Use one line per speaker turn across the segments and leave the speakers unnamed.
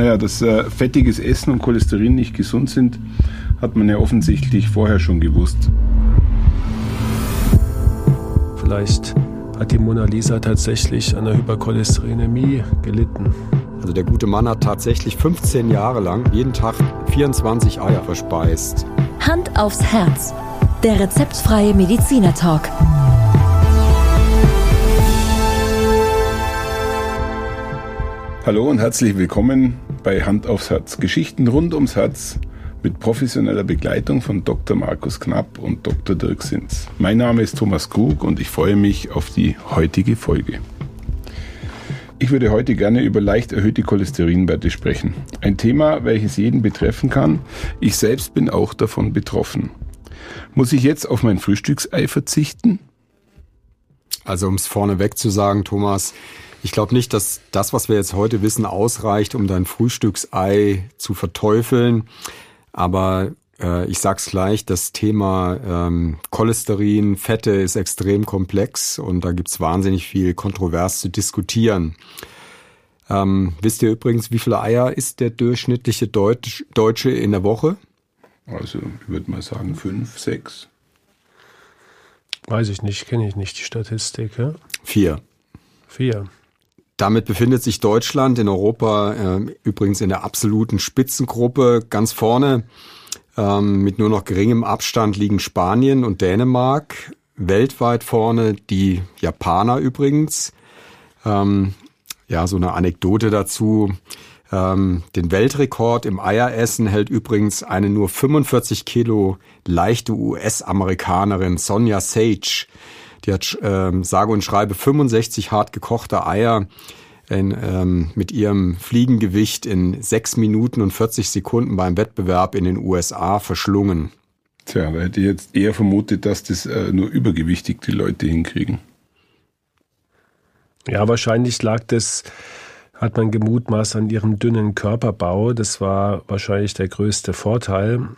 Naja, dass äh, fettiges Essen und Cholesterin nicht gesund sind, hat man ja offensichtlich vorher schon gewusst.
Vielleicht hat die Mona Lisa tatsächlich an der Hypercholesterinämie gelitten.
Also der gute Mann hat tatsächlich 15 Jahre lang jeden Tag 24 Eier verspeist.
Hand aufs Herz. Der rezeptfreie Mediziner Talk.
Hallo und herzlich willkommen bei Hand aufs Herz. Geschichten rund ums Herz mit professioneller Begleitung von Dr. Markus Knapp und Dr. Dirk Sins. Mein Name ist Thomas Krug und ich freue mich auf die heutige Folge. Ich würde heute gerne über leicht erhöhte Cholesterinwerte sprechen. Ein Thema, welches jeden betreffen kann. Ich selbst bin auch davon betroffen. Muss ich jetzt auf mein Frühstücksei verzichten?
Also um es vorneweg zu sagen, Thomas, ich glaube nicht, dass das, was wir jetzt heute wissen, ausreicht, um dein Frühstücksei zu verteufeln. Aber äh, ich sag's gleich, das Thema ähm, Cholesterin, Fette ist extrem komplex und da gibt's wahnsinnig viel kontrovers zu diskutieren. Ähm, wisst ihr übrigens, wie viele Eier isst der durchschnittliche Deutsch, Deutsche in der Woche?
Also ich würde mal sagen fünf, sechs.
Weiß ich nicht, kenne ich nicht die Statistik. Ja?
Vier.
Vier.
Damit befindet sich Deutschland in Europa äh, übrigens in der absoluten Spitzengruppe ganz vorne. Ähm, mit nur noch geringem Abstand liegen Spanien und Dänemark. Weltweit vorne die Japaner übrigens. Ähm, ja, so eine Anekdote dazu. Ähm, den Weltrekord im Eieressen hält übrigens eine nur 45 Kilo leichte US-Amerikanerin Sonja Sage. Die hat ähm, sage und schreibe 65 hart gekochte Eier in, ähm, mit ihrem Fliegengewicht in 6 Minuten und 40 Sekunden beim Wettbewerb in den USA verschlungen.
Tja, da hätte ich jetzt eher vermutet, dass das äh, nur übergewichtig die Leute hinkriegen.
Ja, wahrscheinlich lag das, hat man gemutmaßt, an ihrem dünnen Körperbau. Das war wahrscheinlich der größte Vorteil.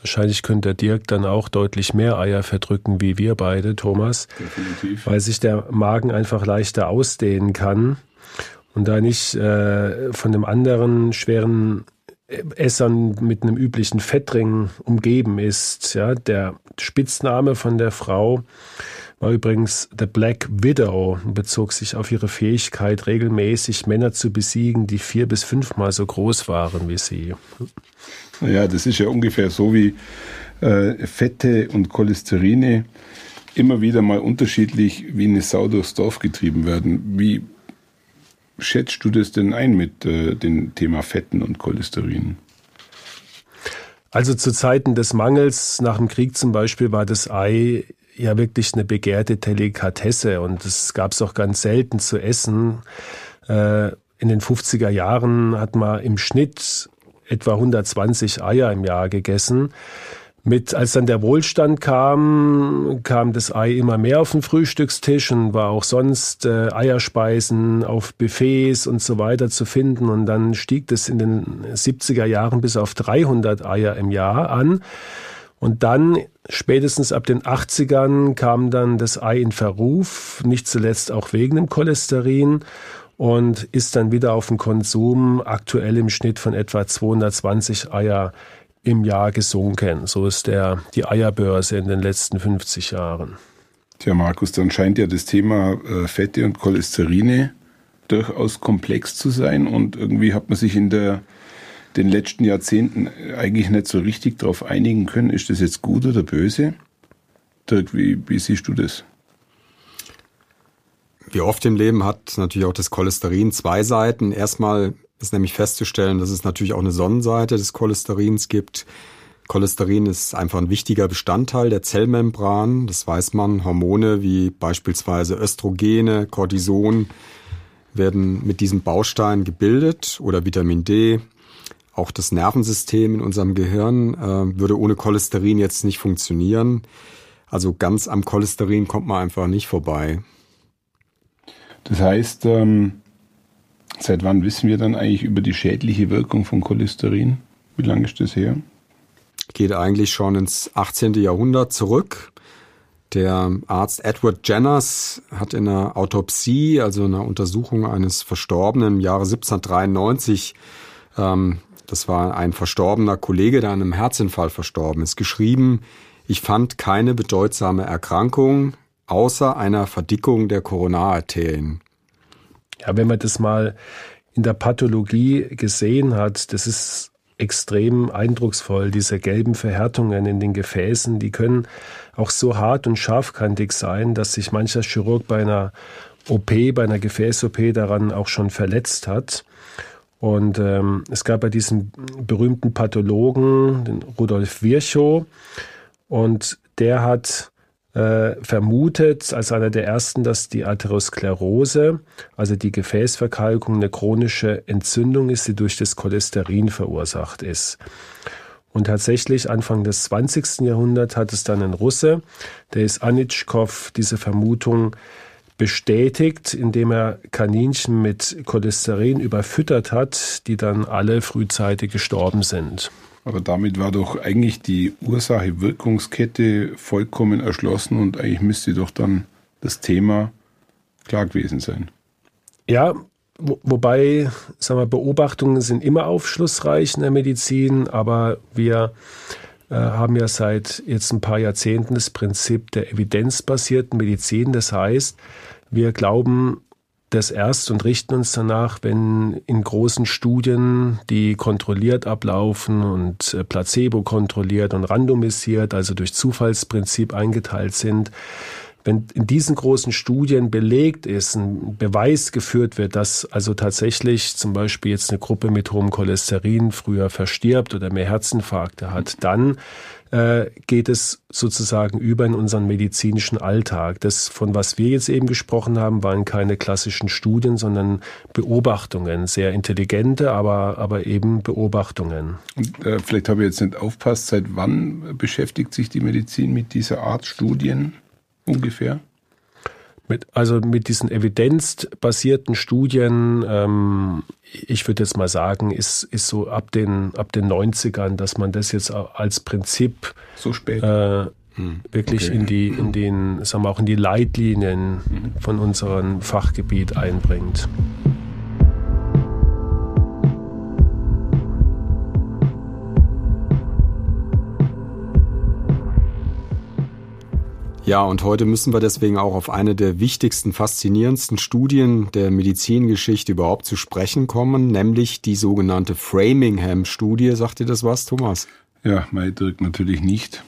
Wahrscheinlich könnte der Dirk dann auch deutlich mehr Eier verdrücken wie wir beide, Thomas.
Definitiv.
Weil sich der Magen einfach leichter ausdehnen kann und da nicht äh, von dem anderen schweren Essern mit einem üblichen Fettring umgeben ist. Ja, der Spitzname von der Frau war übrigens The Black Widow und bezog sich auf ihre Fähigkeit, regelmäßig Männer zu besiegen, die vier bis fünfmal so groß waren wie sie.
Naja, das ist ja ungefähr so wie äh, Fette und Cholesterine immer wieder mal unterschiedlich wie eine Sau durchs Dorf getrieben werden. Wie schätzt du das denn ein mit äh, dem Thema Fetten und Cholesterin?
Also zu Zeiten des Mangels nach dem Krieg zum Beispiel war das Ei ja wirklich eine begehrte Delikatesse und es gab es auch ganz selten zu essen. Äh, in den 50er Jahren hat man im Schnitt etwa 120 Eier im Jahr gegessen. Mit, als dann der Wohlstand kam, kam das Ei immer mehr auf den Frühstückstisch und war auch sonst äh, Eierspeisen auf Buffets und so weiter zu finden. Und dann stieg das in den 70er Jahren bis auf 300 Eier im Jahr an. Und dann, spätestens ab den 80ern, kam dann das Ei in Verruf, nicht zuletzt auch wegen dem Cholesterin und ist dann wieder auf den Konsum aktuell im Schnitt von etwa 220 Eier im Jahr gesunken. So ist der, die Eierbörse in den letzten 50 Jahren.
Tja, Markus, dann scheint ja das Thema äh, Fette und Cholesterine durchaus komplex zu sein und irgendwie hat man sich in der, den letzten Jahrzehnten eigentlich nicht so richtig darauf einigen können, ist das jetzt gut oder böse? Dirk, wie, wie siehst du das?
Wie oft im Leben hat natürlich auch das Cholesterin zwei Seiten. Erstmal ist nämlich festzustellen, dass es natürlich auch eine Sonnenseite des Cholesterins gibt. Cholesterin ist einfach ein wichtiger Bestandteil der Zellmembran. Das weiß man. Hormone wie beispielsweise Östrogene, Cortison werden mit diesem Baustein gebildet oder Vitamin D. Auch das Nervensystem in unserem Gehirn äh, würde ohne Cholesterin jetzt nicht funktionieren. Also ganz am Cholesterin kommt man einfach nicht vorbei.
Das heißt, ähm, seit wann wissen wir dann eigentlich über die schädliche Wirkung von Cholesterin? Wie lange ist das her?
Geht eigentlich schon ins 18. Jahrhundert zurück. Der Arzt Edward Jenners hat in einer Autopsie, also einer Untersuchung eines Verstorbenen im Jahre 1793, ähm, das war ein verstorbener Kollege, der an einem Herzinfall verstorben ist, geschrieben, ich fand keine bedeutsame Erkrankung außer einer Verdickung der Koronararterien.
Ja, wenn man das mal in der Pathologie gesehen hat, das ist extrem eindrucksvoll, diese gelben Verhärtungen in den Gefäßen, die können auch so hart und scharfkantig sein, dass sich mancher Chirurg bei einer OP, bei einer Gefäß-OP daran auch schon verletzt hat. Und ähm, es gab bei diesem berühmten Pathologen, den Rudolf Virchow, und der hat äh, vermutet als einer der ersten, dass die Atherosklerose, also die Gefäßverkalkung, eine chronische Entzündung ist, die durch das Cholesterin verursacht ist. Und tatsächlich Anfang des 20. Jahrhunderts hat es dann ein Russe, der ist Anitschkow, diese Vermutung bestätigt, indem er Kaninchen mit Cholesterin überfüttert hat, die dann alle frühzeitig gestorben sind.
Aber damit war doch eigentlich die Ursache-Wirkungskette vollkommen erschlossen und eigentlich müsste doch dann das Thema klar gewesen sein.
Ja, wo, wobei, sagen wir, Beobachtungen sind immer aufschlussreich in der Medizin, aber wir haben ja seit jetzt ein paar Jahrzehnten das Prinzip der evidenzbasierten Medizin. Das heißt, wir glauben das erst und richten uns danach, wenn in großen Studien, die kontrolliert ablaufen und äh, placebo kontrolliert und randomisiert, also durch Zufallsprinzip eingeteilt sind, wenn in diesen großen Studien belegt ist, ein Beweis geführt wird, dass also tatsächlich zum Beispiel jetzt eine Gruppe mit hohem Cholesterin früher verstirbt oder mehr Herzinfarkte hat, dann äh, geht es sozusagen über in unseren medizinischen Alltag. Das, von was wir jetzt eben gesprochen haben, waren keine klassischen Studien, sondern Beobachtungen, sehr intelligente, aber, aber eben Beobachtungen.
Und, äh, vielleicht habe ich jetzt nicht aufpasst, seit wann beschäftigt sich die Medizin mit dieser Art Studien ungefähr?
Mit, also mit diesen evidenzbasierten Studien, ähm, ich würde jetzt mal sagen, ist, ist so ab den, ab den 90ern, dass man das jetzt als Prinzip
so spät.
Äh, hm. wirklich okay. in die, in den, sagen wir auch in die Leitlinien mhm. von unserem Fachgebiet einbringt.
Ja, und heute müssen wir deswegen auch auf eine der wichtigsten, faszinierendsten Studien der Medizingeschichte überhaupt zu sprechen kommen, nämlich die sogenannte Framingham-Studie. Sagt dir das was, Thomas?
Ja, mein Dirk natürlich nicht.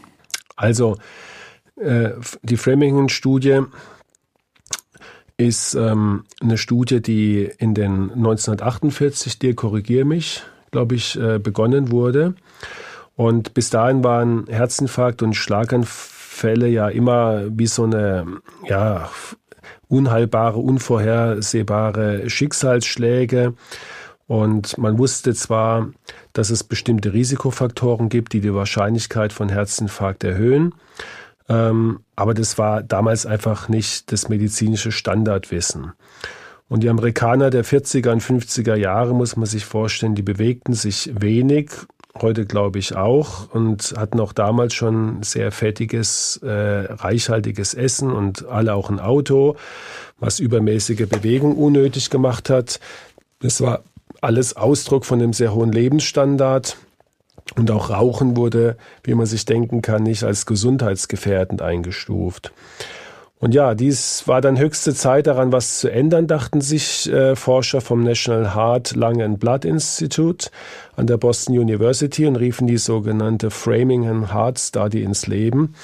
Also, äh, die Framingham-Studie ist ähm, eine Studie, die in den 1948, dir korrigiere mich, glaube ich, äh, begonnen wurde. Und bis dahin waren Herzinfarkt und Schlaganfall Fälle ja immer wie so eine, ja, unheilbare, unvorhersehbare Schicksalsschläge. Und man wusste zwar, dass es bestimmte Risikofaktoren gibt, die die Wahrscheinlichkeit von Herzinfarkt erhöhen. Ähm, aber das war damals einfach nicht das medizinische Standardwissen. Und die Amerikaner der 40er und 50er Jahre, muss man sich vorstellen, die bewegten sich wenig heute glaube ich auch und hatten auch damals schon sehr fettiges, äh, reichhaltiges Essen und alle auch ein Auto, was übermäßige Bewegung unnötig gemacht hat. Das war alles Ausdruck von einem sehr hohen Lebensstandard. Und auch Rauchen wurde, wie man sich denken kann, nicht als gesundheitsgefährdend eingestuft. Und ja, dies war dann höchste Zeit daran, was zu ändern, dachten sich äh, Forscher vom National Heart, Lung and Blood Institute an der Boston University und riefen die sogenannte Framingham Heart Study ins Leben,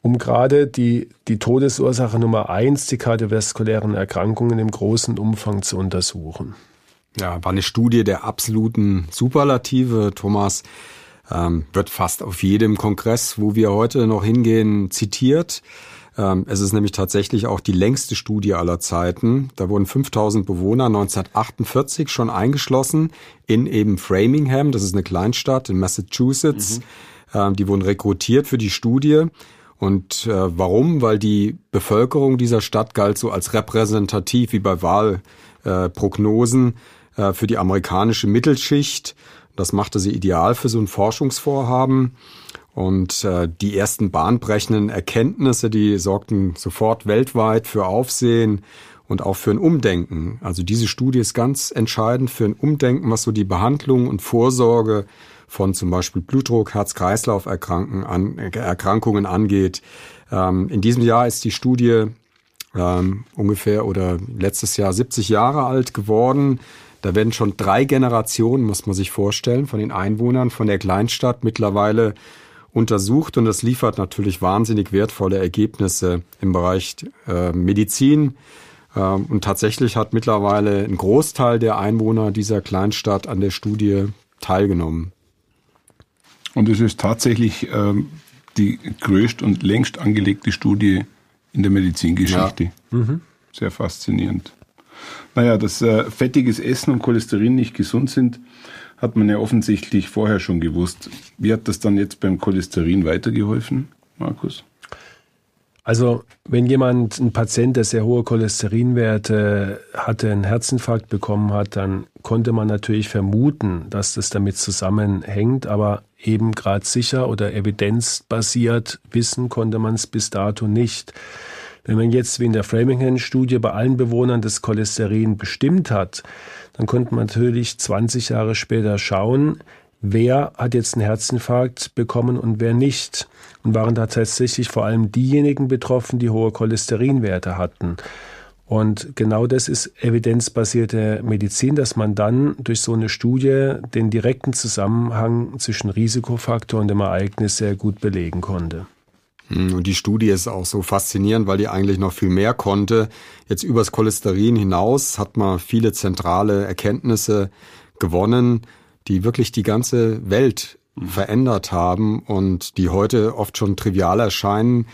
um gerade die, die Todesursache Nummer eins, die kardiovaskulären Erkrankungen im großen Umfang zu untersuchen.
Ja, war eine Studie der absoluten Superlative, Thomas. Ähm, wird fast auf jedem Kongress, wo wir heute noch hingehen, zitiert. Ähm, es ist nämlich tatsächlich auch die längste Studie aller Zeiten. Da wurden 5000 Bewohner 1948 schon eingeschlossen in eben Framingham. Das ist eine Kleinstadt in Massachusetts. Mhm. Ähm, die wurden rekrutiert für die Studie. Und äh, warum? Weil die Bevölkerung dieser Stadt galt so als repräsentativ wie bei Wahlprognosen äh, für die amerikanische Mittelschicht. Das machte sie ideal für so ein Forschungsvorhaben. Und äh, die ersten bahnbrechenden Erkenntnisse, die sorgten sofort weltweit für Aufsehen und auch für ein Umdenken. Also diese Studie ist ganz entscheidend für ein Umdenken, was so die Behandlung und Vorsorge von zum Beispiel Blutdruck, Herz-Kreislauf-Erkrankungen angeht. Ähm, in diesem Jahr ist die Studie ähm, ungefähr oder letztes Jahr 70 Jahre alt geworden. Da werden schon drei Generationen, muss man sich vorstellen, von den Einwohnern von der Kleinstadt mittlerweile untersucht und das liefert natürlich wahnsinnig wertvolle Ergebnisse im Bereich äh, Medizin. Äh, und tatsächlich hat mittlerweile ein Großteil der Einwohner dieser Kleinstadt an der Studie teilgenommen.
Und es ist tatsächlich ähm, die größte und längst angelegte Studie in der Medizingeschichte. Ja. Mhm. Sehr faszinierend. Naja, dass äh, fettiges Essen und Cholesterin nicht gesund sind, hat man ja offensichtlich vorher schon gewusst. Wie hat das dann jetzt beim Cholesterin weitergeholfen, Markus?
Also, wenn jemand, ein Patient, der sehr hohe Cholesterinwerte hatte, einen Herzinfarkt bekommen hat, dann konnte man natürlich vermuten, dass das damit zusammenhängt, aber eben gerade sicher oder evidenzbasiert wissen konnte man es bis dato nicht. Wenn man jetzt wie in der Framingham-Studie bei allen Bewohnern das Cholesterin bestimmt hat, dann konnte man natürlich 20 Jahre später schauen, wer hat jetzt einen Herzinfarkt bekommen und wer nicht. Und waren da tatsächlich vor allem diejenigen betroffen, die hohe Cholesterinwerte hatten. Und genau das ist evidenzbasierte Medizin, dass man dann durch so eine Studie den direkten Zusammenhang zwischen Risikofaktor und dem Ereignis sehr gut belegen konnte.
Hm, und die Studie ist auch so faszinierend, weil die eigentlich noch viel mehr konnte. Jetzt übers Cholesterin hinaus hat man viele zentrale Erkenntnisse gewonnen, die wirklich die ganze Welt verändert haben und die heute oft schon trivial erscheinen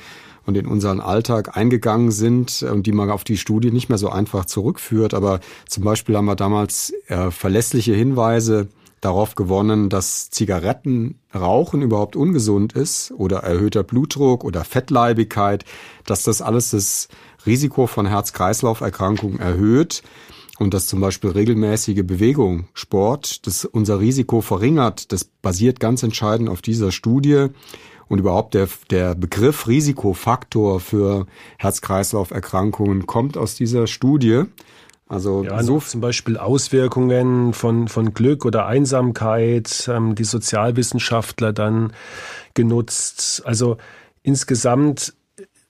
und in unseren Alltag eingegangen sind und die man auf die Studie nicht mehr so einfach zurückführt. Aber zum Beispiel haben wir damals äh, verlässliche Hinweise darauf gewonnen, dass Zigarettenrauchen überhaupt ungesund ist oder erhöhter Blutdruck oder Fettleibigkeit, dass das alles das Risiko von Herz-Kreislauf-Erkrankungen erhöht und dass zum Beispiel regelmäßige Bewegung, Sport, das unser Risiko verringert. Das basiert ganz entscheidend auf dieser Studie. Und überhaupt der, der Begriff Risikofaktor für Herz-Kreislauf-Erkrankungen kommt aus dieser Studie.
Also ja, so zum Beispiel Auswirkungen von, von Glück oder Einsamkeit, ähm, die Sozialwissenschaftler dann genutzt. Also insgesamt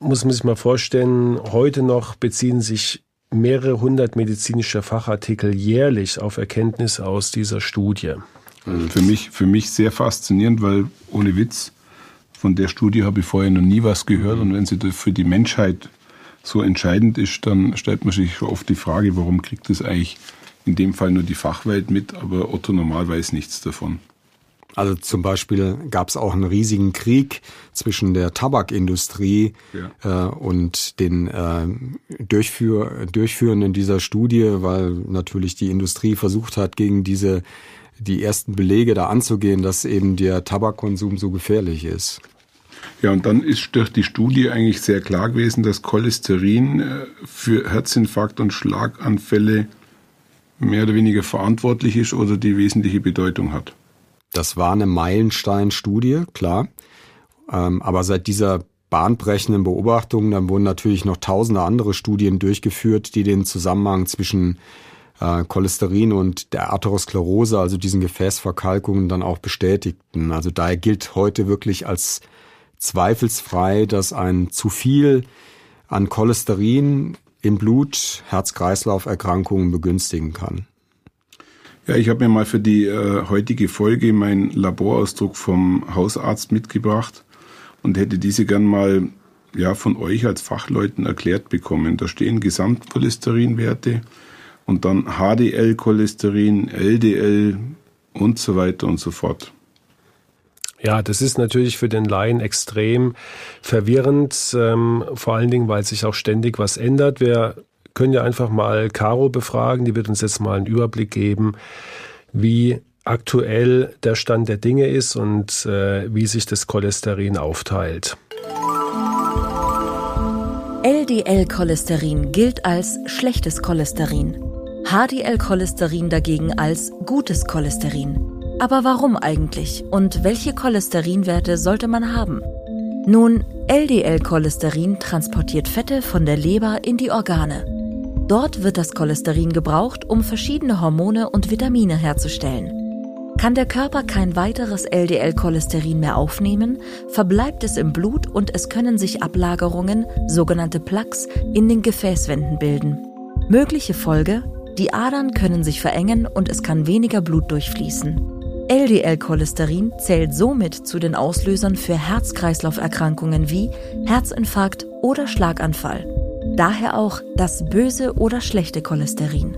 muss man sich mal vorstellen, heute noch beziehen sich mehrere hundert medizinische Fachartikel jährlich auf Erkenntnisse aus dieser Studie.
Also für mich, für mich sehr faszinierend, weil ohne Witz, von der Studie habe ich vorher noch nie was gehört. Und wenn sie für die Menschheit so entscheidend ist, dann stellt man sich oft die Frage, warum kriegt das eigentlich in dem Fall nur die Fachwelt mit, aber Otto Normal weiß nichts davon.
Also zum Beispiel gab es auch einen riesigen Krieg zwischen der Tabakindustrie ja. äh, und den äh, Durchführ Durchführenden dieser Studie, weil natürlich die Industrie versucht hat, gegen diese die ersten Belege da anzugehen, dass eben der Tabakkonsum so gefährlich ist.
Ja, und dann ist durch die Studie eigentlich sehr klar gewesen, dass Cholesterin äh, für Herzinfarkt und Schlaganfälle mehr oder weniger verantwortlich ist oder die wesentliche Bedeutung hat.
Das war eine Meilenstein-Studie, klar. Ähm, aber seit dieser bahnbrechenden Beobachtung, dann wurden natürlich noch tausende andere Studien durchgeführt, die den Zusammenhang zwischen äh, Cholesterin und der Atherosklerose, also diesen Gefäßverkalkungen, dann auch bestätigten. Also daher gilt heute wirklich als zweifelsfrei, dass ein zu viel an Cholesterin im Blut Herz-Kreislauf-Erkrankungen begünstigen kann.
Ja, ich habe mir mal für die äh, heutige Folge meinen Laborausdruck vom Hausarzt mitgebracht und hätte diese gern mal ja, von euch als Fachleuten erklärt bekommen. Da stehen Gesamtcholesterinwerte und dann HDL-Cholesterin, LDL und so weiter und so fort.
Ja, das ist natürlich für den Laien extrem verwirrend, ähm, vor allen Dingen, weil sich auch ständig was ändert. Wir können ja einfach mal Caro befragen, die wird uns jetzt mal einen Überblick geben, wie aktuell der Stand der Dinge ist und äh, wie sich das Cholesterin aufteilt.
LDL-Cholesterin gilt als schlechtes Cholesterin, HDL-Cholesterin dagegen als gutes Cholesterin. Aber warum eigentlich und welche Cholesterinwerte sollte man haben? Nun, LDL-Cholesterin transportiert Fette von der Leber in die Organe. Dort wird das Cholesterin gebraucht, um verschiedene Hormone und Vitamine herzustellen. Kann der Körper kein weiteres LDL-Cholesterin mehr aufnehmen, verbleibt es im Blut und es können sich Ablagerungen, sogenannte Plaques, in den Gefäßwänden bilden. Mögliche Folge, die Adern können sich verengen und es kann weniger Blut durchfließen. LDL-Cholesterin zählt somit zu den Auslösern für Herz-Kreislauf-Erkrankungen wie Herzinfarkt oder Schlaganfall. Daher auch das böse oder schlechte Cholesterin.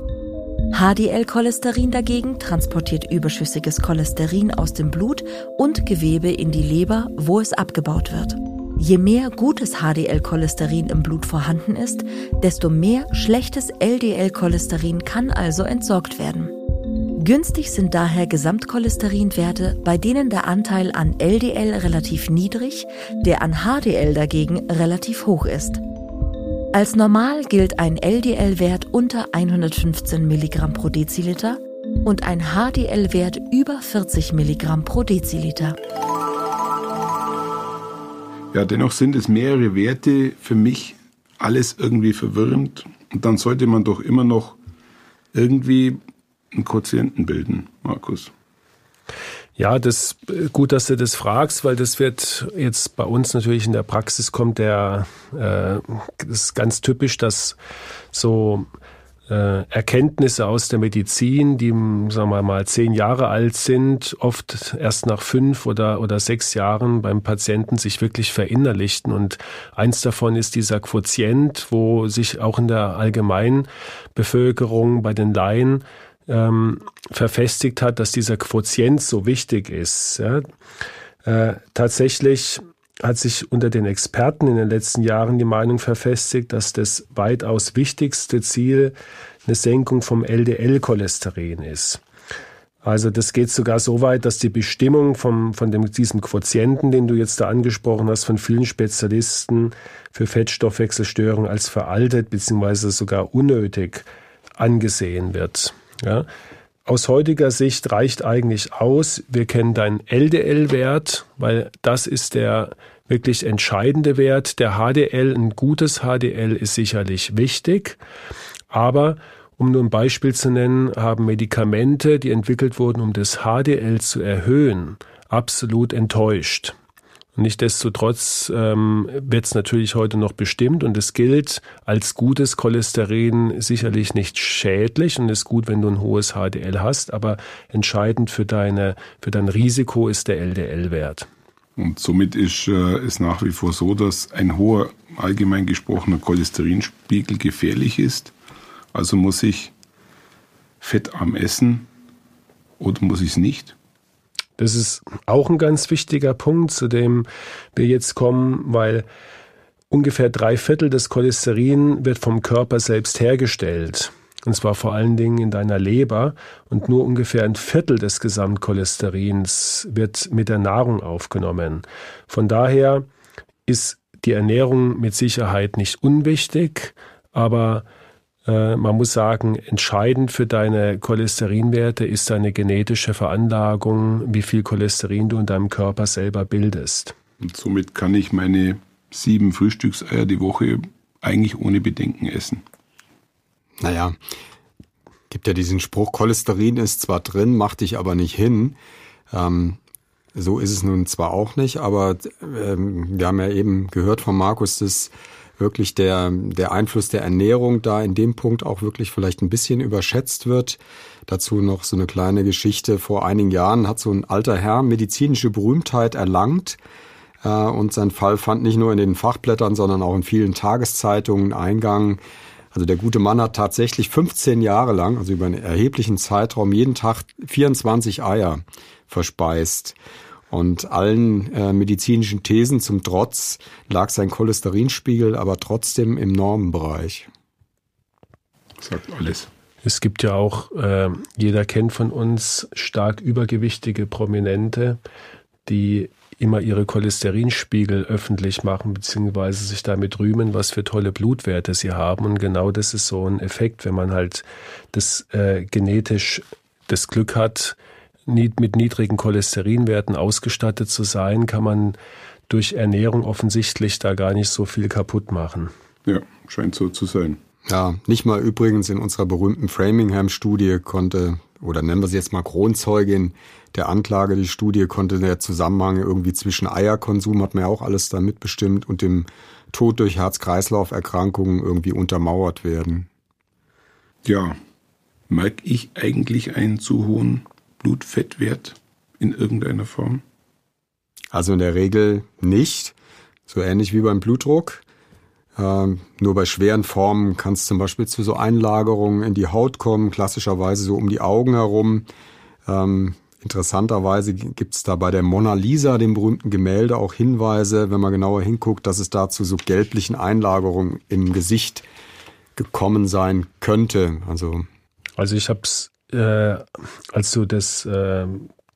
HDL-Cholesterin dagegen transportiert überschüssiges Cholesterin aus dem Blut und Gewebe in die Leber, wo es abgebaut wird. Je mehr gutes HDL-Cholesterin im Blut vorhanden ist, desto mehr schlechtes LDL-Cholesterin kann also entsorgt werden. Günstig sind daher Gesamtcholesterinwerte, bei denen der Anteil an LDL relativ niedrig, der an HDL dagegen relativ hoch ist. Als normal gilt ein LDL-Wert unter 115 Milligramm pro Deziliter und ein HDL-Wert über 40 Milligramm pro Deziliter.
Ja, dennoch sind es mehrere Werte für mich alles irgendwie verwirrend. Und dann sollte man doch immer noch irgendwie einen Quotienten bilden, Markus.
Ja, das gut, dass du das fragst, weil das wird jetzt bei uns natürlich in der Praxis kommt der äh, das ist ganz typisch, dass so äh, Erkenntnisse aus der Medizin, die sagen wir mal zehn Jahre alt sind, oft erst nach fünf oder oder sechs Jahren beim Patienten sich wirklich verinnerlichten und eins davon ist dieser Quotient, wo sich auch in der allgemeinen Bevölkerung bei den Laien ähm, verfestigt hat, dass dieser Quotient so wichtig ist. Ja. Äh, tatsächlich hat sich unter den Experten in den letzten Jahren die Meinung verfestigt, dass das weitaus wichtigste Ziel eine Senkung vom LDL-Cholesterin ist. Also das geht sogar so weit, dass die Bestimmung vom, von dem, diesem Quotienten, den du jetzt da angesprochen hast, von vielen Spezialisten für Fettstoffwechselstörungen als veraltet bzw. sogar unnötig angesehen wird. Ja. Aus heutiger Sicht reicht eigentlich aus, wir kennen deinen LDL-Wert, weil das ist der wirklich entscheidende Wert. Der HDL, ein gutes HDL ist sicherlich wichtig, aber um nur ein Beispiel zu nennen, haben Medikamente, die entwickelt wurden, um das HDL zu erhöhen, absolut enttäuscht. Nichtsdestotrotz ähm, wird es natürlich heute noch bestimmt und es gilt als gutes Cholesterin sicherlich nicht schädlich und ist gut, wenn du ein hohes HDL hast, aber entscheidend für, deine, für dein Risiko ist der LDL-Wert.
Und somit ist äh, es nach wie vor so, dass ein hoher allgemein gesprochener Cholesterinspiegel gefährlich ist. Also muss ich fettarm essen oder muss ich es nicht?
Das ist auch ein ganz wichtiger Punkt, zu dem wir jetzt kommen, weil ungefähr drei Viertel des Cholesterin wird vom Körper selbst hergestellt. Und zwar vor allen Dingen in deiner Leber. Und nur ungefähr ein Viertel des Gesamtcholesterins wird mit der Nahrung aufgenommen. Von daher ist die Ernährung mit Sicherheit nicht unwichtig, aber man muss sagen, entscheidend für deine Cholesterinwerte ist deine genetische Veranlagung, wie viel Cholesterin du in deinem Körper selber bildest.
Und somit kann ich meine sieben Frühstückseier die Woche eigentlich ohne Bedenken essen.
Naja, gibt ja diesen Spruch, Cholesterin ist zwar drin, macht dich aber nicht hin. Ähm, so ist es nun zwar auch nicht, aber ähm, wir haben ja eben gehört von Markus, dass wirklich der, der Einfluss der Ernährung da in dem Punkt auch wirklich vielleicht ein bisschen überschätzt wird. Dazu noch so eine kleine Geschichte. Vor einigen Jahren hat so ein alter Herr medizinische Berühmtheit erlangt. Äh, und sein Fall fand nicht nur in den Fachblättern, sondern auch in vielen Tageszeitungen Eingang. Also der gute Mann hat tatsächlich 15 Jahre lang, also über einen erheblichen Zeitraum, jeden Tag 24 Eier verspeist. Und allen äh, medizinischen Thesen zum Trotz lag sein Cholesterinspiegel aber trotzdem im Normenbereich.
Sagt alles.
Es gibt ja auch, äh, jeder kennt von uns stark übergewichtige Prominente, die immer ihre Cholesterinspiegel öffentlich machen, beziehungsweise sich damit rühmen, was für tolle Blutwerte sie haben. Und genau das ist so ein Effekt, wenn man halt das äh, genetisch das Glück hat, mit niedrigen Cholesterinwerten ausgestattet zu sein, kann man durch Ernährung offensichtlich da gar nicht so viel kaputt machen.
Ja, scheint so zu sein.
Ja, nicht mal übrigens in unserer berühmten Framingham-Studie konnte, oder nennen wir sie jetzt mal Kronzeugin der Anklage, die Studie konnte der Zusammenhang irgendwie zwischen Eierkonsum, hat man ja auch alles da mitbestimmt, und dem Tod durch Herz-Kreislauf-Erkrankungen irgendwie untermauert werden.
Ja, merke ich eigentlich einen zu hohen Blutfettwert in irgendeiner Form?
Also in der Regel nicht. So ähnlich wie beim Blutdruck. Ähm, nur bei schweren Formen kann es zum Beispiel zu so Einlagerungen in die Haut kommen, klassischerweise so um die Augen herum. Ähm, interessanterweise gibt es da bei der Mona Lisa, dem berühmten Gemälde, auch Hinweise, wenn man genauer hinguckt, dass es da zu so gelblichen Einlagerungen im Gesicht gekommen sein könnte. Also,
also ich habe es, äh, als du das äh,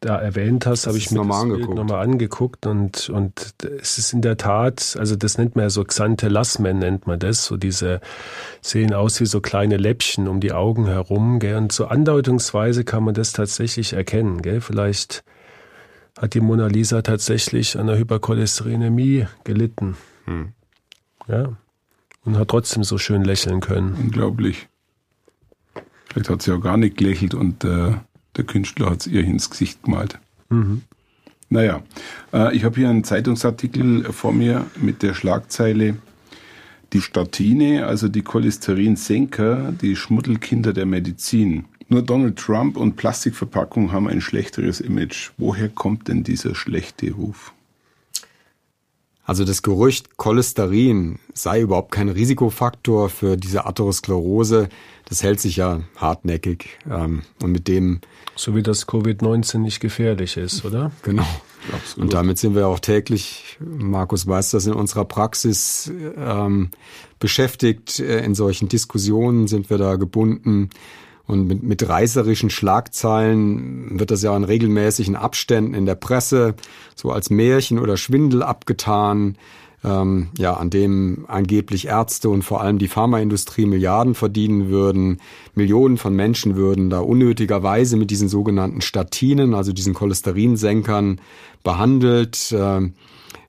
da erwähnt hast, habe ich mir
nochmal
das
angeguckt.
nochmal angeguckt und, und es ist in der Tat, also das nennt man ja so Xanthelasmen, nennt man das, so diese sehen aus wie so kleine Läppchen um die Augen herum, gell? und so andeutungsweise kann man das tatsächlich erkennen, gell? vielleicht hat die Mona Lisa tatsächlich an der Hypercholesterinämie gelitten.
Hm.
Ja. Und hat trotzdem so schön lächeln können.
Unglaublich. Vielleicht hat sie auch gar nicht gelächelt und äh, der Künstler hat es ihr ins Gesicht gemalt.
Mhm.
Naja, äh, ich habe hier einen Zeitungsartikel vor mir mit der Schlagzeile Die Statine, also die Cholesterinsenker, die Schmuddelkinder der Medizin. Nur Donald Trump und Plastikverpackung haben ein schlechteres Image. Woher kommt denn dieser schlechte Ruf?
Also das Gerücht, Cholesterin sei überhaupt kein Risikofaktor für diese Atherosklerose, das hält sich ja hartnäckig. Ähm, und mit dem.
So wie das Covid-19 nicht gefährlich ist, oder?
Genau.
Absolut.
Und damit sind wir auch täglich, Markus weiß das, in unserer Praxis ähm, beschäftigt. Äh, in solchen Diskussionen sind wir da gebunden. Und mit, mit reißerischen Schlagzeilen wird das ja in regelmäßigen Abständen in der Presse so als Märchen oder Schwindel abgetan, ähm, ja, an dem angeblich Ärzte und vor allem die Pharmaindustrie Milliarden verdienen würden. Millionen von Menschen würden da unnötigerweise mit diesen sogenannten Statinen, also diesen Cholesterinsenkern, behandelt. Ähm,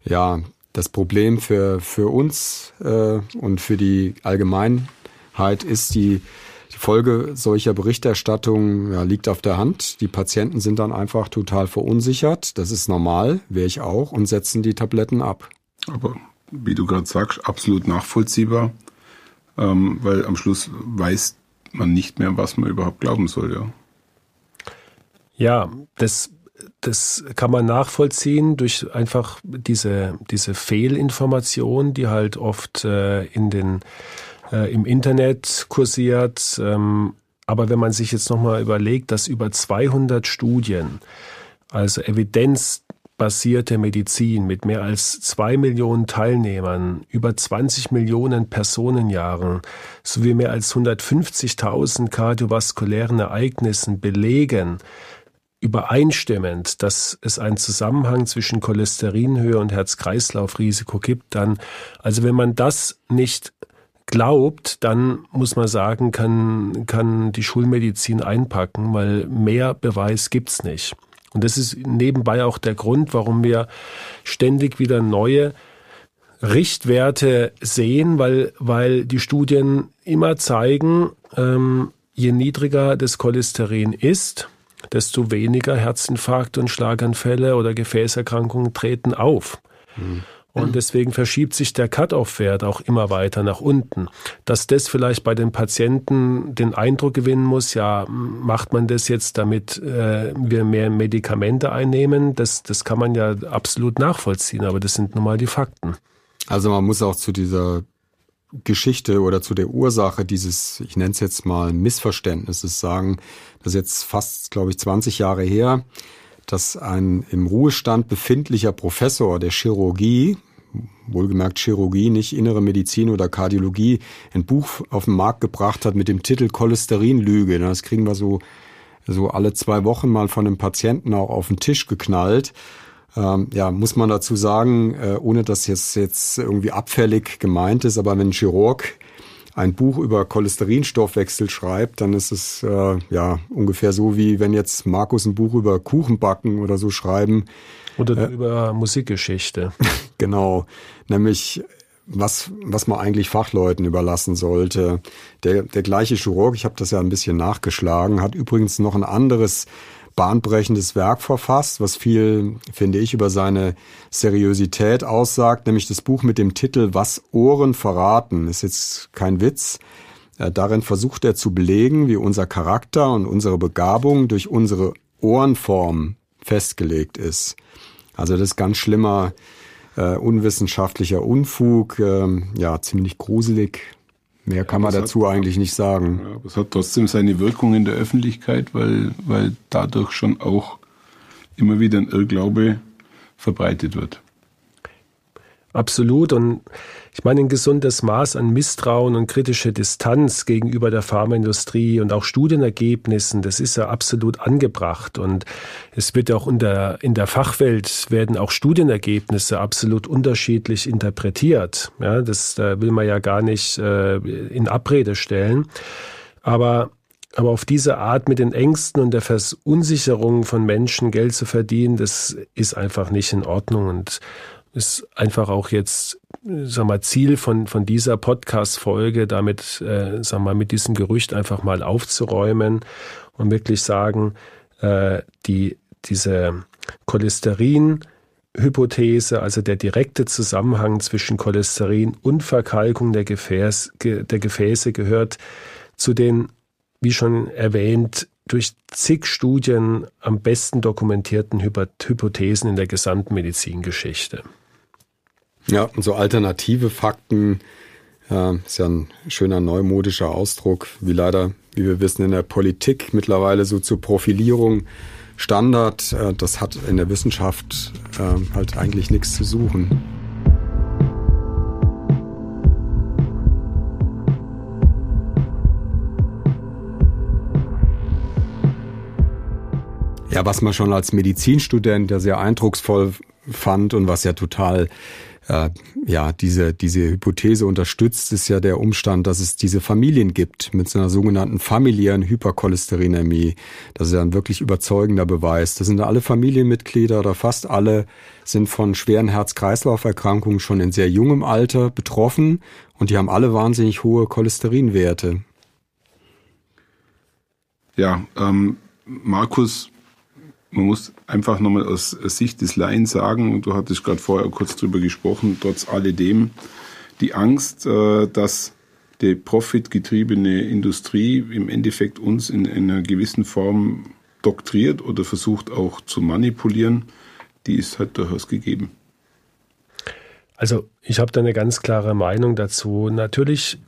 ja, das Problem für, für uns äh, und für die Allgemeinheit ist die die Folge solcher Berichterstattung ja, liegt auf der Hand. Die Patienten sind dann einfach total verunsichert. Das ist normal, wäre ich auch, und setzen die Tabletten ab.
Aber wie du gerade sagst, absolut nachvollziehbar, ähm, weil am Schluss weiß man nicht mehr, was man überhaupt glauben soll. Ja,
ja das, das kann man nachvollziehen durch einfach diese, diese Fehlinformation, die halt oft äh, in den äh, im Internet kursiert. Ähm, aber wenn man sich jetzt nochmal überlegt, dass über 200 Studien, also evidenzbasierte Medizin mit mehr als zwei Millionen Teilnehmern, über 20 Millionen Personenjahren sowie mehr als 150.000 kardiovaskulären Ereignissen belegen, übereinstimmend, dass es einen Zusammenhang zwischen Cholesterinhöhe und Herz-Kreislauf-Risiko gibt, dann, also wenn man das nicht glaubt, dann muss man sagen, kann, kann die Schulmedizin einpacken, weil mehr Beweis gibt's nicht. Und das ist nebenbei auch der Grund, warum wir ständig wieder neue Richtwerte sehen, weil, weil die Studien immer zeigen, ähm, je niedriger das Cholesterin ist, desto weniger Herzinfarkte und Schlaganfälle oder Gefäßerkrankungen treten auf. Mhm. Und deswegen verschiebt sich der Cut-off-Wert auch immer weiter nach unten. Dass das vielleicht bei den Patienten den Eindruck gewinnen muss, ja, macht man das jetzt, damit äh, wir mehr Medikamente einnehmen, das, das kann man ja absolut nachvollziehen, aber das sind nun mal die Fakten.
Also man muss auch zu dieser Geschichte oder zu der Ursache dieses, ich nenne es jetzt mal Missverständnisses sagen, das ist jetzt fast, glaube ich, 20 Jahre her, dass ein im Ruhestand befindlicher Professor der Chirurgie, wohlgemerkt Chirurgie, nicht innere Medizin oder Kardiologie, ein Buch auf den Markt gebracht hat mit dem Titel Cholesterinlüge. Das kriegen wir so, so alle zwei Wochen mal von einem Patienten auch auf den Tisch geknallt. Ähm, ja, muss man dazu sagen, äh, ohne dass jetzt, jetzt irgendwie abfällig gemeint ist, aber wenn ein Chirurg ein Buch über Cholesterinstoffwechsel schreibt, dann ist es äh, ja ungefähr so wie wenn jetzt Markus ein Buch über Kuchenbacken oder so schreiben.
Oder äh, über Musikgeschichte.
genau, nämlich was, was man eigentlich Fachleuten überlassen sollte. Der, der gleiche Chirurg, ich habe das ja ein bisschen nachgeschlagen, hat übrigens noch ein anderes bahnbrechendes Werk verfasst, was viel, finde ich, über seine Seriosität aussagt, nämlich das Buch mit dem Titel Was Ohren verraten. Ist jetzt kein Witz. Äh, darin versucht er zu belegen, wie unser Charakter und unsere Begabung durch unsere Ohrenform festgelegt ist. Also das ist ganz schlimmer, äh, unwissenschaftlicher Unfug, äh, ja, ziemlich gruselig. Mehr kann man dazu hat, eigentlich nicht sagen.
Ja, aber es hat trotzdem seine Wirkung in der Öffentlichkeit, weil, weil dadurch schon auch immer wieder ein Irrglaube verbreitet wird.
Absolut. Und ich meine, ein gesundes Maß an Misstrauen und kritische Distanz gegenüber der Pharmaindustrie und auch Studienergebnissen, das ist ja absolut angebracht. Und es wird auch in der, in der Fachwelt werden auch Studienergebnisse absolut unterschiedlich interpretiert. Ja, das da will man ja gar nicht äh, in Abrede stellen. Aber aber auf diese Art mit den Ängsten und der Verunsicherung von Menschen Geld zu verdienen, das ist einfach nicht in Ordnung. Und ist einfach auch jetzt, sag mal, Ziel von, von dieser Podcast-Folge, damit, äh, sag mal, mit diesem Gerücht einfach mal aufzuräumen und wirklich sagen, äh, die, diese Cholesterin, Hypothese, also der direkte Zusammenhang zwischen Cholesterin und Verkalkung der, Gefäß, der Gefäße gehört zu den, wie schon erwähnt, durch zig Studien am besten dokumentierten Hypothesen in der gesamten Medizingeschichte.
Ja, und so alternative Fakten ja, ist ja ein schöner neumodischer Ausdruck, wie leider, wie wir wissen, in der Politik mittlerweile so zur Profilierung Standard. Äh, das hat in der Wissenschaft äh, halt eigentlich nichts zu suchen. Ja, was man schon als Medizinstudent ja sehr eindrucksvoll fand und was ja total äh, ja, diese, diese Hypothese unterstützt, ist ja der Umstand, dass es diese Familien gibt mit so einer sogenannten familiären Hypercholesterinämie. Das ist ja ein wirklich überzeugender Beweis. Das sind alle Familienmitglieder oder fast alle sind von schweren Herz-Kreislauf-Erkrankungen schon in sehr jungem Alter betroffen und die haben alle wahnsinnig hohe Cholesterinwerte.
Ja, ähm, Markus man muss einfach nochmal aus Sicht des Laien sagen, und du hattest gerade vorher kurz drüber gesprochen, trotz alledem die Angst, äh, dass die profitgetriebene Industrie im Endeffekt uns in einer gewissen Form doktriert oder versucht auch zu manipulieren, die ist halt durchaus gegeben.
Also ich habe da eine ganz klare Meinung dazu. Natürlich,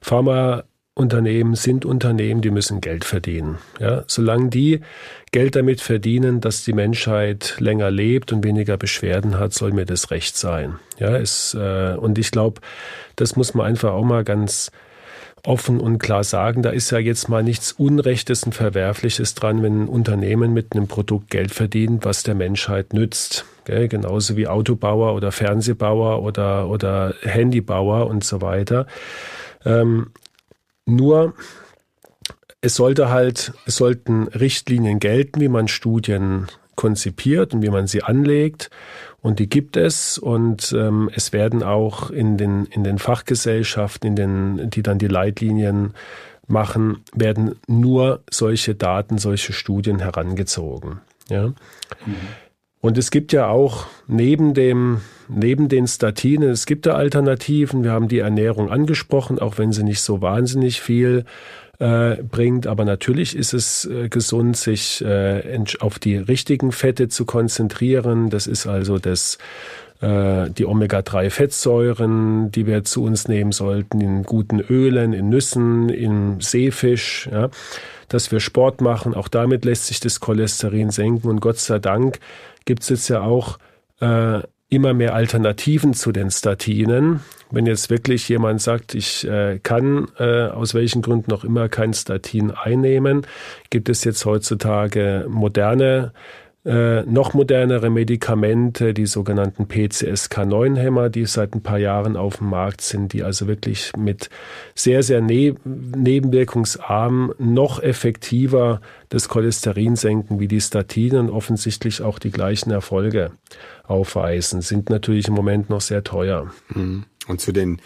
Pharma Unternehmen sind Unternehmen, die müssen Geld verdienen. Ja, solange die Geld damit verdienen, dass die Menschheit länger lebt und weniger Beschwerden hat, soll mir das recht sein. Ja, es, äh, und ich glaube, das muss man einfach auch mal ganz offen und klar sagen. Da ist ja jetzt mal nichts Unrechtes und Verwerfliches dran, wenn ein Unternehmen mit einem Produkt Geld verdient, was der Menschheit nützt. Gell? Genauso wie Autobauer oder Fernsehbauer oder, oder Handybauer und so weiter. Ähm, nur es sollte halt, es sollten Richtlinien gelten, wie man Studien konzipiert und wie man sie anlegt. Und die gibt es und ähm, es werden auch in den, in den Fachgesellschaften, in den, die dann die Leitlinien machen, werden nur solche Daten, solche Studien herangezogen. Ja. Mhm. Und es gibt ja auch neben dem, neben den Statinen, es gibt da Alternativen. Wir haben die Ernährung angesprochen, auch wenn sie nicht so wahnsinnig viel äh, bringt. Aber natürlich ist es äh, gesund, sich äh, auf die richtigen Fette zu konzentrieren. Das ist also das äh, die Omega-3-Fettsäuren, die wir zu uns nehmen sollten, in guten Ölen, in Nüssen, in Seefisch, ja, dass wir Sport machen. Auch damit lässt sich das Cholesterin senken. Und Gott sei Dank gibt es jetzt ja auch äh, immer mehr Alternativen zu den Statinen. Wenn jetzt wirklich jemand sagt, ich äh, kann äh, aus welchen Gründen auch immer kein Statin einnehmen, gibt es jetzt heutzutage moderne äh, noch modernere Medikamente, die sogenannten PCSK9-Hämmer, die seit ein paar Jahren auf dem Markt sind, die also wirklich mit sehr, sehr ne nebenwirkungsarm noch effektiver das Cholesterin senken wie die Statinen und offensichtlich auch die gleichen Erfolge aufweisen, sind natürlich im Moment noch sehr teuer.
Mhm. Und zu den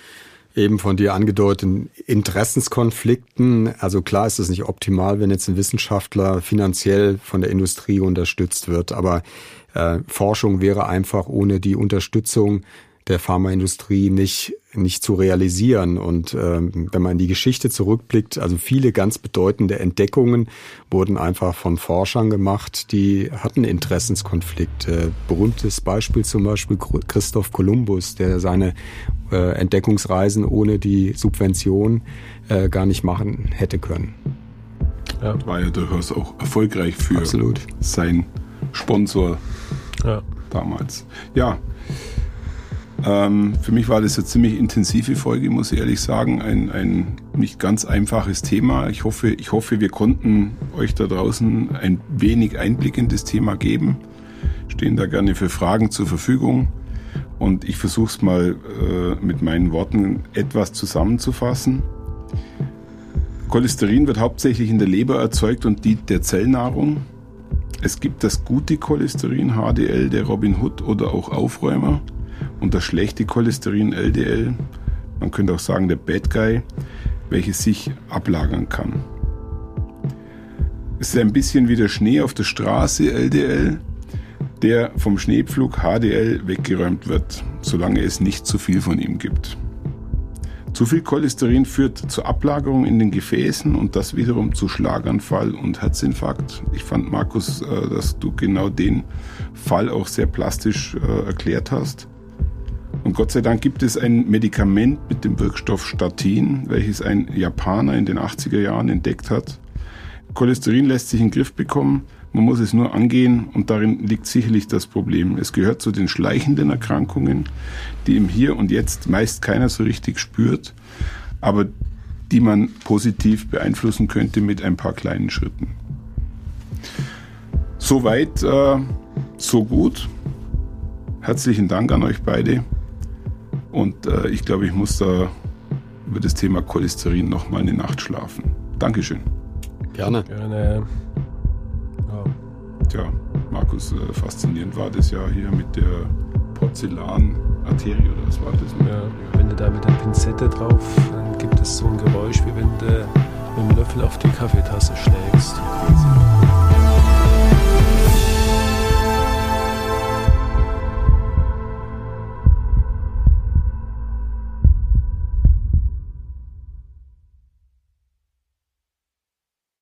eben von dir angedeuteten Interessenskonflikten. Also klar ist es nicht optimal, wenn jetzt ein Wissenschaftler finanziell von der Industrie unterstützt wird, aber äh, Forschung wäre einfach ohne die Unterstützung der Pharmaindustrie nicht, nicht zu realisieren. Und ähm, wenn man in die Geschichte zurückblickt, also viele ganz bedeutende Entdeckungen wurden einfach von Forschern gemacht, die hatten Interessenskonflikte. Berühmtes Beispiel zum Beispiel Christoph Kolumbus, der seine äh, Entdeckungsreisen ohne die Subvention äh, gar nicht machen hätte können.
Ja. War ja durchaus auch erfolgreich für Absolut. sein Sponsor ja. damals. Ja, ähm, für mich war das eine ziemlich intensive Folge, muss ich ehrlich sagen. Ein, ein nicht ganz einfaches Thema. Ich hoffe, ich hoffe, wir konnten euch da draußen ein wenig Einblick in das Thema geben. Stehen da gerne für Fragen zur Verfügung. Und ich versuche es mal äh, mit meinen Worten etwas zusammenzufassen. Cholesterin wird hauptsächlich in der Leber erzeugt und dient der Zellnahrung. Es gibt das gute Cholesterin, HDL, der Robin Hood oder auch Aufräumer und das schlechte Cholesterin LDL, man könnte auch sagen der Bad Guy, welches sich ablagern kann. Es ist ein bisschen wie der Schnee auf der Straße LDL, der vom Schneepflug HDL weggeräumt wird, solange es nicht zu viel von ihm gibt. Zu viel Cholesterin führt zur Ablagerung in den Gefäßen und das wiederum zu Schlaganfall und Herzinfarkt. Ich fand, Markus, äh, dass du genau den Fall auch sehr plastisch äh, erklärt hast. Und Gott sei Dank gibt es ein Medikament mit dem Wirkstoff Statin, welches ein Japaner in den 80er Jahren entdeckt hat. Cholesterin lässt sich in den Griff bekommen, man muss es nur angehen und darin liegt sicherlich das Problem. Es gehört zu den schleichenden Erkrankungen, die im Hier und Jetzt meist keiner so richtig spürt, aber die man positiv beeinflussen könnte mit ein paar kleinen Schritten. Soweit, äh, so gut. Herzlichen Dank an euch beide. Und äh, ich glaube, ich muss da über das Thema Cholesterin noch mal eine Nacht schlafen. Dankeschön.
Gerne.
Gerne.
Ja. Tja, Markus, äh, faszinierend war das ja hier mit der Porzellanarterie oder was war das?
Ja, wenn du da mit der Pinzette drauf, dann gibt es so ein Geräusch, wie wenn du mit dem Löffel auf die Kaffeetasse schlägst.